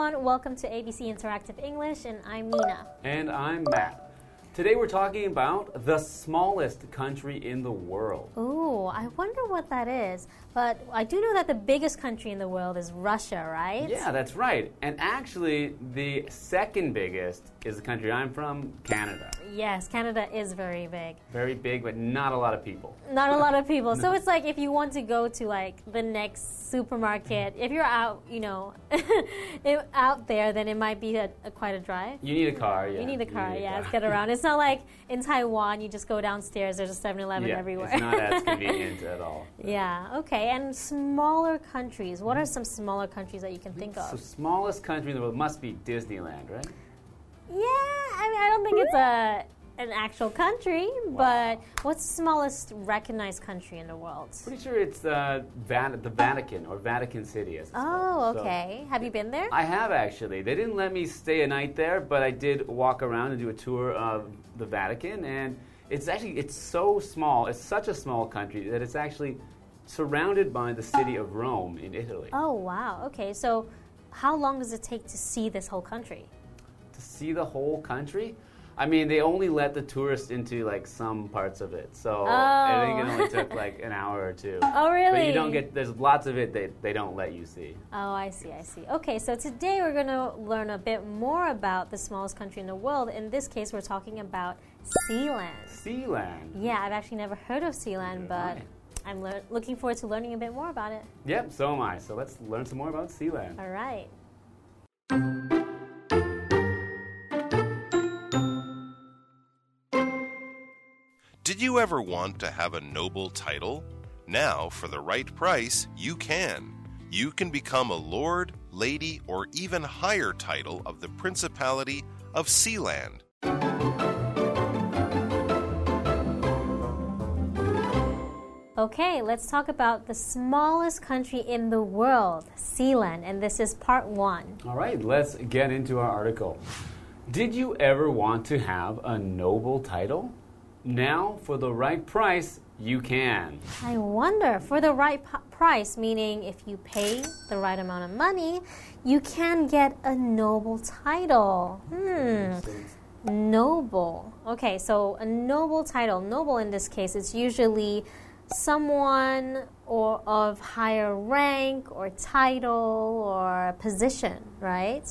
everyone. Welcome to ABC Interactive English, and I'm Nina. And I'm Matt. Today we're talking about the smallest country in the world. Ooh, I wonder what that is. But I do know that the biggest country in the world is Russia, right? Yeah, that's right. And actually, the second biggest is the country I'm from, Canada. Yes, Canada is very big. Very big, but not a lot of people. Not a lot of people. So it's like if you want to go to like the next supermarket, if you're out, you know, out there, then it might be a, a quite a drive. You need a car, yeah. You need a car, need a yeah, car. get around. It's not like in Taiwan, you just go downstairs, there's a 7 Eleven yeah, everywhere. It's not as convenient at all. yeah, okay. And smaller countries. What are some smaller countries that you can think So, of? smallest country in the world must be Disneyland, right? Yeah, I mean, I don't think it's a an actual country, but what's the smallest recognized country in the world? Pretty sure it's uh, Van- the Vatican or Vatican City. As it's Oh, called. So- okay. Have you been there? I have actually. They didn't let me stay a night there, but I did walk around and do a tour of the Vatican, and it's actually it's so small. It's such a small country that it's actually surrounded by the city of Rome in Italy. Oh, wow. Okay, so how long does it take to see this whole country? To see the whole country, I mean, they only let the tourists into like some parts of it, so I think it Oh. only took oh. like an hour or two. Oh, really? But you don't get. There's lots of it that they don't let you see. Oh, I see, I see. Okay, so today we're going to learn a bit more about the smallest country in the world. In this case, we're talking about Sealand. Sealand. Yeah, I've actually never heard of Sealand, but Right. I'm looking forward to learning a bit more about it. Yep, so am I. So let's learn some more about Sealand. All right. Did you ever want to have a noble title? Now, for the right price, you can. You can become a lord, lady, or even higher title of the Principality of Sealand. Okay, let's talk about the smallest country in the world, Sealand, and this is part one. All right, let's get into our article. Did you ever want to have a noble title? Now, for the right price, you can. I wonder, for the right price, meaning if you pay the right amount of money, you can get a noble title. Hmm. Noble. Okay, so a noble title. Noble in this case, it's usually someone or of higher rank or title or position, right?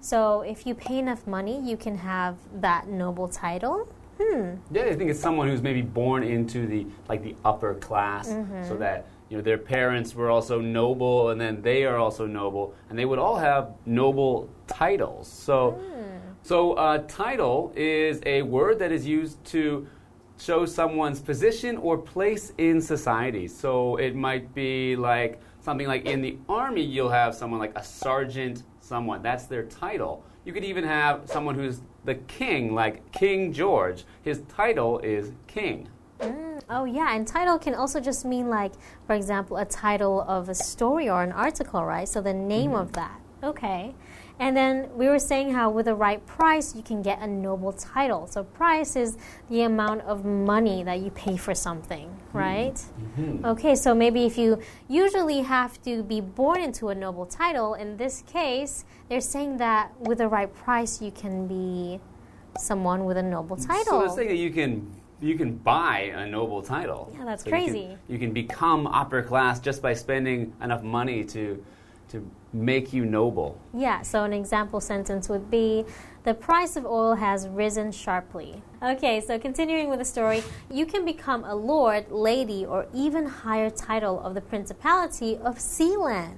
So if you pay enough money, you can have that noble title. Hmm. Yeah, I think it's someone who's maybe born into the like the upper class, so that you know their parents were also noble, and then they are also noble, and they would all have noble titles. So, so uh, title is a word that is used to show someone's position or place in society. So it might be like something like in the army, you'll have someone like a sergeant, someone that's their title. You could even have someone who's the king, like King George. His title is king. Mm, oh, yeah, and title can also just mean, like, for example, a title of a story or an article, right? So the name of mm-hmm. that. Okay. And then we were saying how with the right price, you can get a noble title. So, price is the amount of money that you pay for something, hmm. right? Mm-hmm. Okay, so maybe if you usually have to be born into a noble title, in this case, they're saying that with the right price, you can be someone with a noble title. So let's say that you can you can buy a noble title. Yeah, that's So you can- crazy. You can, become upper class just by spending enough money to to make you noble. Yeah, so an example sentence would be The price of oil has risen sharply. Okay, so continuing with the story, you can become a lord, lady, or even higher title of the Principality of Sealand.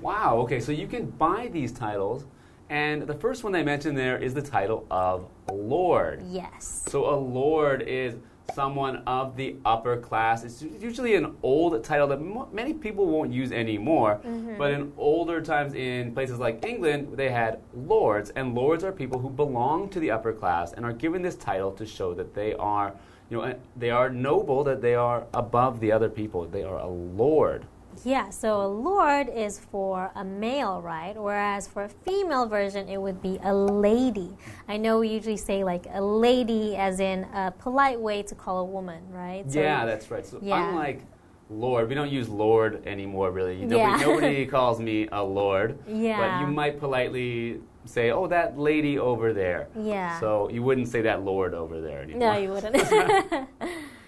Wow. Okay, so you can buy these titles, and the first one they mentioned there is the title of lord. Yes. So a lord is someone of the upper class. It's usually an old title that many people won't use anymore. Mm-hmm. But in older times, in places like England, they had lords, and lords are people who belong to the upper class and are given this title to show that they are, you know, they are noble, that they are above the other people. They are a lord. Yeah, so a lord is for a male, right? Whereas for a female version, it would be a lady. I know we usually say like a lady as in a polite way to call a woman, right? So yeah, that's right. So yeah. unlike lord. We don't use lord anymore, really. Nobody, Yeah. nobody calls me a lord. Yeah. But you might politely say, oh, that lady over there. Yeah. So you wouldn't say that lord over there anymore. No, you wouldn't.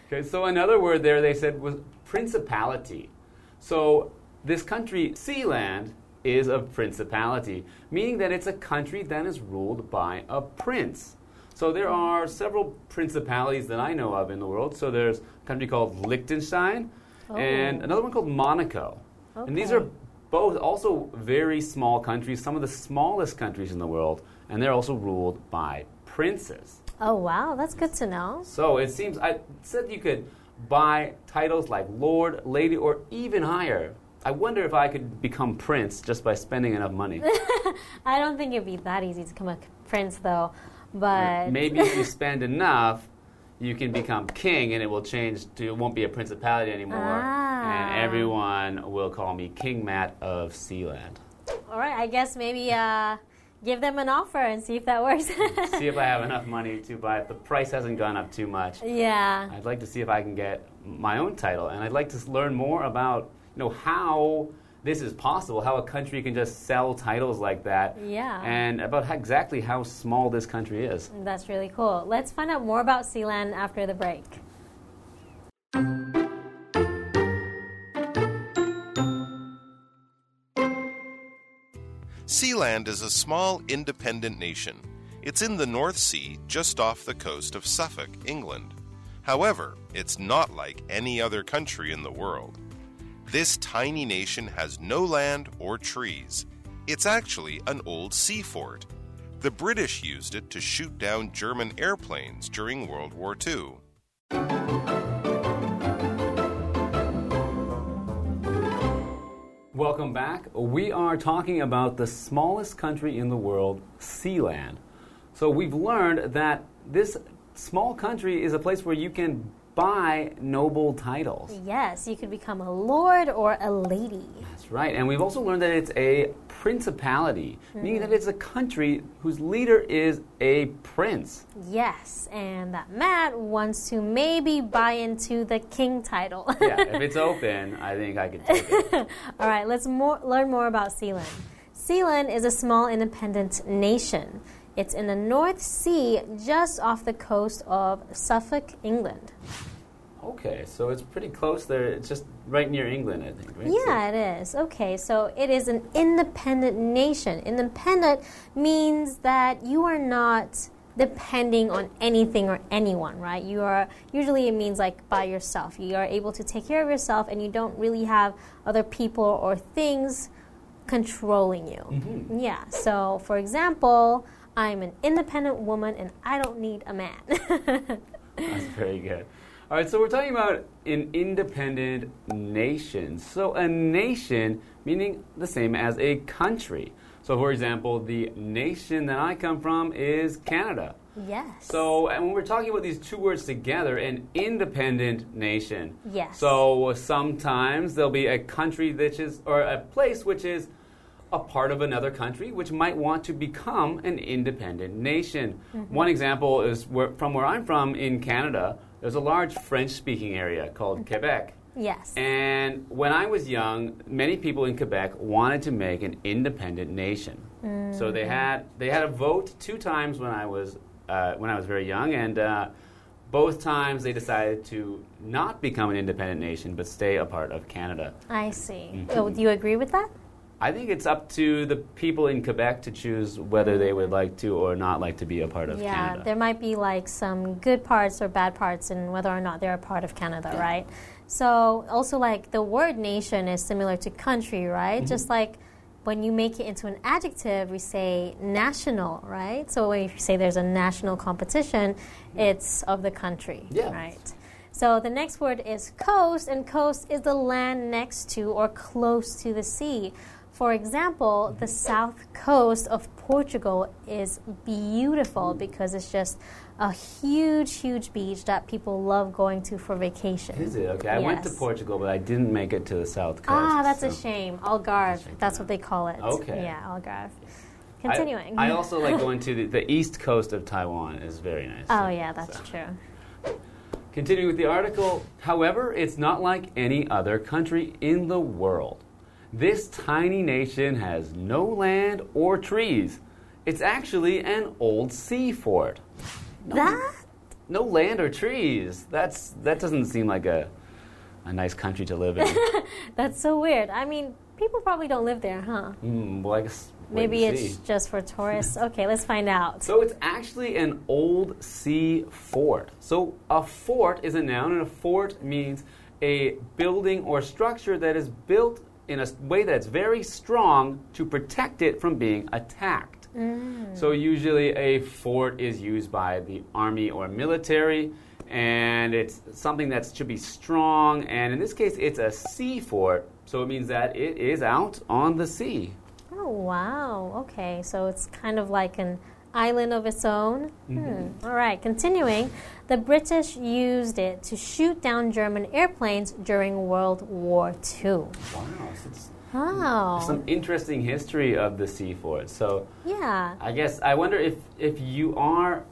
Okay, so another word there they said was principality. So this country, Sealand, is a principality, meaning that it's a country that is ruled by a prince. So there are several principalities that I know of in the world. So there's a country called Liechtenstein oh. and Oh. another one called Monaco. And these are both also very small countries, some of the smallest countries in the world, and they're also ruled by princes. oh, wow. That's good to know. So it seems I said you could buy titles like Lord, Lady, or even higher. I wonder if I could become prince just by spending enough money. I don't think it'd be that easy to become a prince, though. But Maybe if you spend enough, you can become king, and it will change to it won't be a principality anymore, Ah. and everyone will call me King Matt of Sealand. all right, I guess maybe uh, give them an offer and see if that works. see if I have enough money to buy it. The price hasn't gone up too much. yeah. I'd like to see if I can get my own title, and I'd like to learn more about you know how this is possible, how a country can just sell titles like that, Yeah. and about how, exactly how small this country is. That's really cool. Let's find out more about Sealand after the break. Sealand is a small independent nation. It's in the North Sea, just off the coast of Suffolk, England. However, it's not like any other country in the world. This tiny nation has no land or trees. It's actually an old sea fort. The British used it to shoot down German airplanes during World War II. Welcome back. We are talking about the smallest country in the world, Sealand. So we've learned that this small country is a place where you can buy noble titles. Yes, you could become a lord or a lady. That's right. And we've also learned that it's a principality, meaning that mm-hmm. it's a country whose leader is a prince. Yes, and that Matt wants to maybe buy into the king title. Yeah, if it's open, I think I could take it. All right, let's more, learn more about Sealand. Sealand is a small independent nation. It's in the North Sea, just off the coast of Suffolk, England. Okay, so it's pretty close there. It's just right near England, I think, right? Yeah, it is. Okay, so it is an independent nation. Independent means that you are not depending on anything or anyone, right? You are usually it means like by yourself. You are able to take care of yourself and you don't really have other people or things controlling you. Mm-hmm. Yeah. So, for example, I'm an independent woman and I don't need a man. That's very good. All right, so we're talking about an independent nation. So a nation meaning the same as a country. So, for example, the nation that I come from is Canada. yes. So, and when we're talking about these two words together, an independent nation. Yes. So sometimes there'll be a country which is, or a place which is a part of another country, which might want to become an independent nation. One example is where, from where I'm from in Canada. There's a large French-speaking area called Quebec. yes. And when I was young, many people in Quebec wanted to make an independent nation. So they had they had a vote two times when I was uh, when I was very young, and uh, both times they decided to not become an independent nation but stay a part of Canada. I see. Mm-hmm. Oh, do you agree with that? I think it's up to the people in Quebec to choose whether they would like to or not like to be a part of yeah, Canada. Yeah, there might be like some good parts or bad parts in whether or not they're a part of Canada, right? So, also like the word nation is similar to country, right? Mm-hmm. Just like when you make it into an adjective, we say national, right? So, when you say there's a national competition, it's of the country, Yeah. right? So, the next word is coast, and coast is the land next to or close to the sea. For example, the south coast of Portugal is beautiful because it's just a huge, huge beach that people love going to for vacation. Is it okay? I went to Portugal, but I didn't make it to the south coast. Ah, that's a shame. Algarve, that's what they call it. Okay. Yeah, Algarve. I- Continuing. I, also like going to the, the east coast of Taiwan. is very nice. oh, yeah, that's So- true. Continuing with the article, however, it's not like any other country in the world. This tiny nation has no land or trees. It's actually an old sea fort. That? No land or trees. That's that doesn't seem like a a nice country to live in. That's so weird. I mean, people probably don't live there, huh? Hmm, well, I guess Maybe it's just for tourists. Okay, let's find out. So it's actually an old sea fort. So a fort is a noun, and a fort means a building or structure that is built in a way that's very strong to protect it from being attacked. Mm. So usually a fort is used by the army or military. And it's something that should be strong, and in this case, it's a sea fort, so it means that it is out on the sea. Oh, wow. Okay, so it's kind of like an island of its own. Hmm. All right, continuing. The British used it to shoot down German airplanes during World War II. Wow, Wow. some interesting history of the sea fort. So Yeah. I guess I wonder if if you are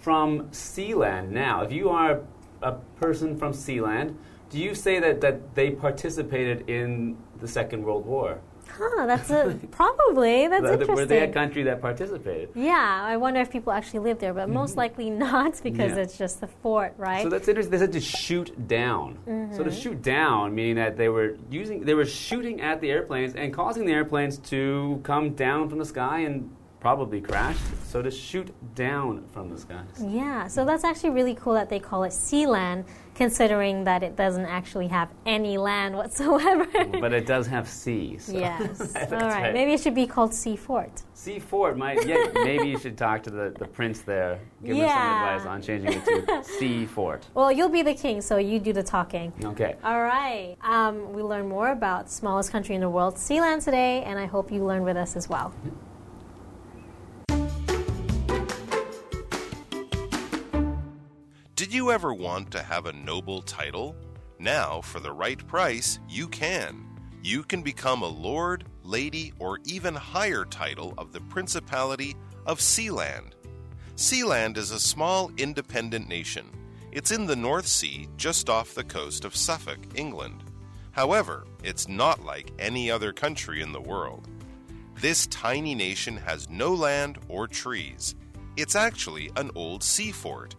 from Sealand now, if you are a person from Sealand, do you say that, that they participated in the Second World War? Huh, that's a probably that's That- interesting. Were they a country that participated? yeah, I wonder if people actually live there, but most likely not because Mm-hmm. Yeah. it's just the fort, right? So that's interesting. They said to shoot down. So to shoot down, meaning that they were using, they were shooting at the airplanes and causing the airplanes to come down from the sky and probably crashed, So to shoot down from the skies. yeah, so that's actually really cool that they call it sea land, considering that it doesn't actually have any land whatsoever. but it does have sea. So yes. All right. right. Maybe it should be called Sea Fort. Sea Fort might. Yeah, maybe you should talk to the, the prince there. Give him some advice on changing it to Sea Fort. Well, you'll be the king, so you do the talking. Okay. All right. Um, we learned more about smallest country in the world, Sealand, today, and I hope you learned with us as well. You ever want to have a noble title? Now, for the right price, you can. You can become a lord, lady, or even higher title of the Principality of Sealand. Sealand is a small independent nation. It's in the North Sea, just off the coast of Suffolk, England. However, it's not like any other country in the world. This tiny nation has no land or trees. It's actually an old sea fort.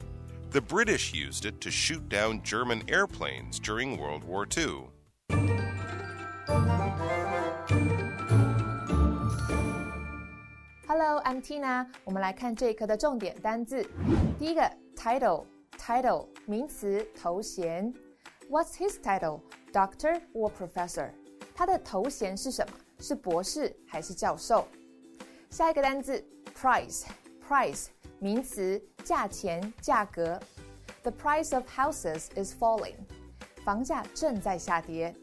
The British used it to shoot down German airplanes during World War II. Hello, I'm Tina。我们来看这一课的重点单字。第一个，title，title 名词，头衔。What's his title? Doctor or professor? 他的头衔是什么？是博士还是教授？下一个单字，price，price 名词，价钱、价格。The price of houses is falling. 房价正在下跌。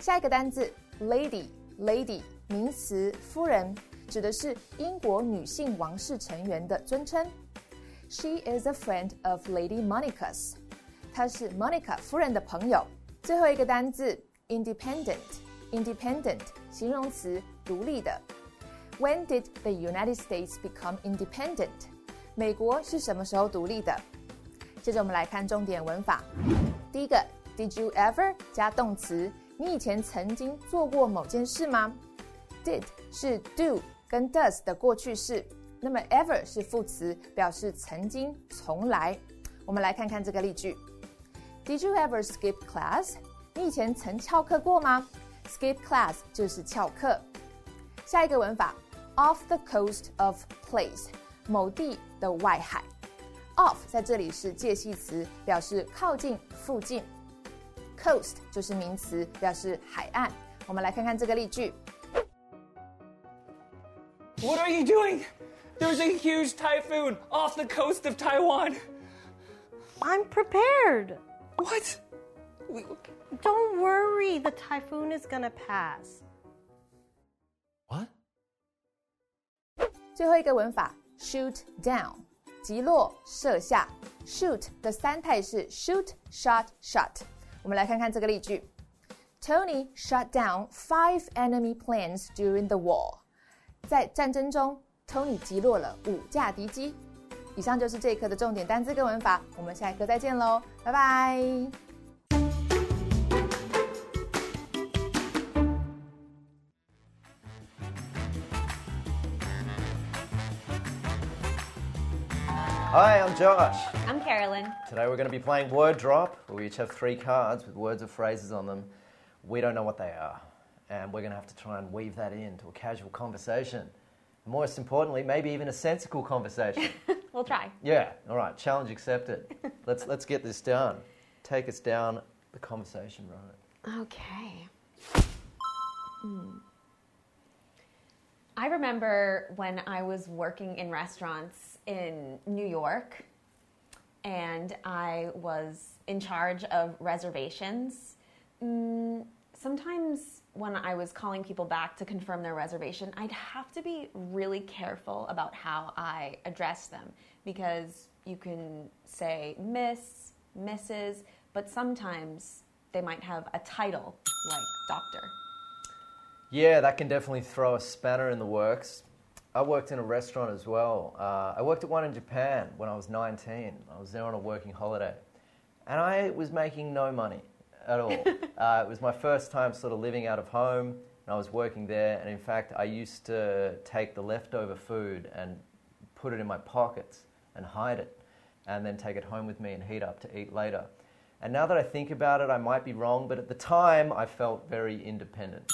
下一个单字，lady，lady 名词，夫人，指的是英国女性王室成员的尊称。She is a friend of Lady Monica's. 她是 Monica 夫人的朋友。最后一个单字，independent，independent 形容词，独立的。When did the United States become independent? 美国是什么时候独立的？接着我们来看重点文法。第一个，Did you ever 加动词，你以前曾经做过某件事吗？Did 是 do 跟 does 的过去式，那么 ever 是副词，表示曾经、从来。我们来看看这个例句：Did you ever skip class？你以前曾翘课过吗？Skip class 就是翘课。下一个文法，off the coast of place，某地的外海。off 在这里是介系词，表示靠近、附近。coast 就是名词，表示海岸。我们来看看这个例句 What are you doing? There's a huge typhoon off the coast of Taiwan. I'm prepared. What? We- Don't worry, the typhoon is gonna pass. What? 最后一个文法 ，shoot down，击落、射下。shoot 的三态是 shoot、shot、shot。我们来看看这个例句：Tony shot down five enemy planes during the war。在战争中，Tony 击落了五架敌机。以上就是这一课的重点单词跟文法，我们下一课再见喽，拜拜。Hi, I'm Josh. I'm Carolyn. Today we're going to be playing Word Drop. We each have three cards with words or phrases on them. We don't know what they are, and we're going to have to try and weave that into a casual conversation. And most importantly, maybe even a sensical conversation. We'll try. yeah, all right, challenge accepted. let's, let's get this done. Take us down the conversation road. Okay. Hmm. I remember when I was working in restaurants in New York and I was in charge of reservations. Mm, sometimes when I was calling people back to confirm their reservation, I'd have to be really careful about how I address them because you can say Miss, Mrs., but sometimes they might have a title like doctor. Yeah, that can definitely throw a spanner in the works. I worked in a restaurant as well. Uh, I worked at one in Japan when I was 19. I was there on a working holiday. And I was making no money at all. uh, it was my first time sort of living out of home, and I was working there. And in fact, I used to take the leftover food and put it in my pockets and hide it, and then take it home with me and heat up to eat later. And now that I think about it, I might be wrong, but at the time, I felt very independent.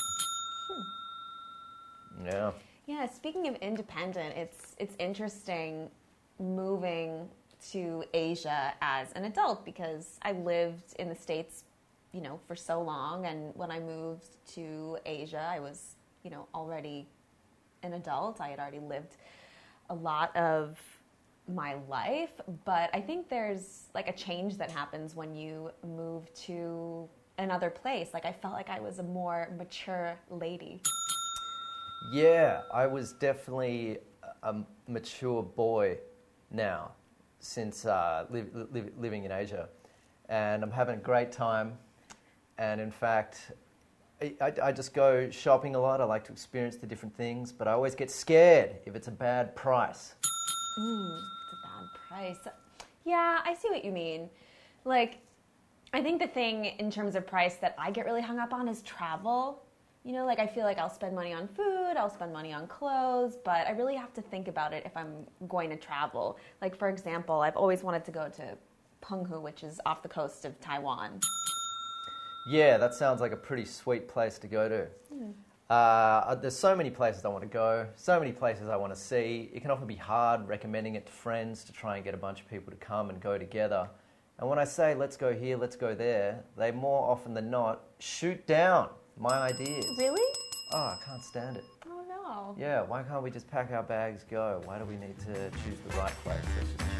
Yeah. Yeah, speaking of independent, it's it's interesting moving to Asia as an adult because I lived in the States, you know, for so long and when I moved to Asia, I was, you know, already an adult. I had already lived a lot of my life, but I think there's like a change that happens when you move to another place. Like I felt like I was a more mature lady. Yeah, I was definitely a mature boy now since uh, li- li- living in Asia. And I'm having a great time. And in fact, I, I, just go shopping a lot. I like to experience the different things, but I always get scared if it's a bad price. Mm, it's a bad price. Yeah, I see what you mean. Like, I think the thing in terms of price that I get really hung up on is travel. You know, like I feel like I'll spend money on food, I'll spend money on clothes, but I really have to think about it if I'm going to travel. Like, for example, I've always wanted to go to Penghu, which is off the coast of Taiwan. Yeah, that sounds like a pretty sweet place to go to. Uh, there's so many places I want to go, so many places I want to see. It can often be hard recommending it to friends to try and get a bunch of people to come and go together. And when I say let's go here, let's go there, they more often than not shoot down my ideas. Really? Oh, I can't stand it. Oh no. Yeah, why can't we just pack our bags, go? Why do we need to choose the right place? Let's just choose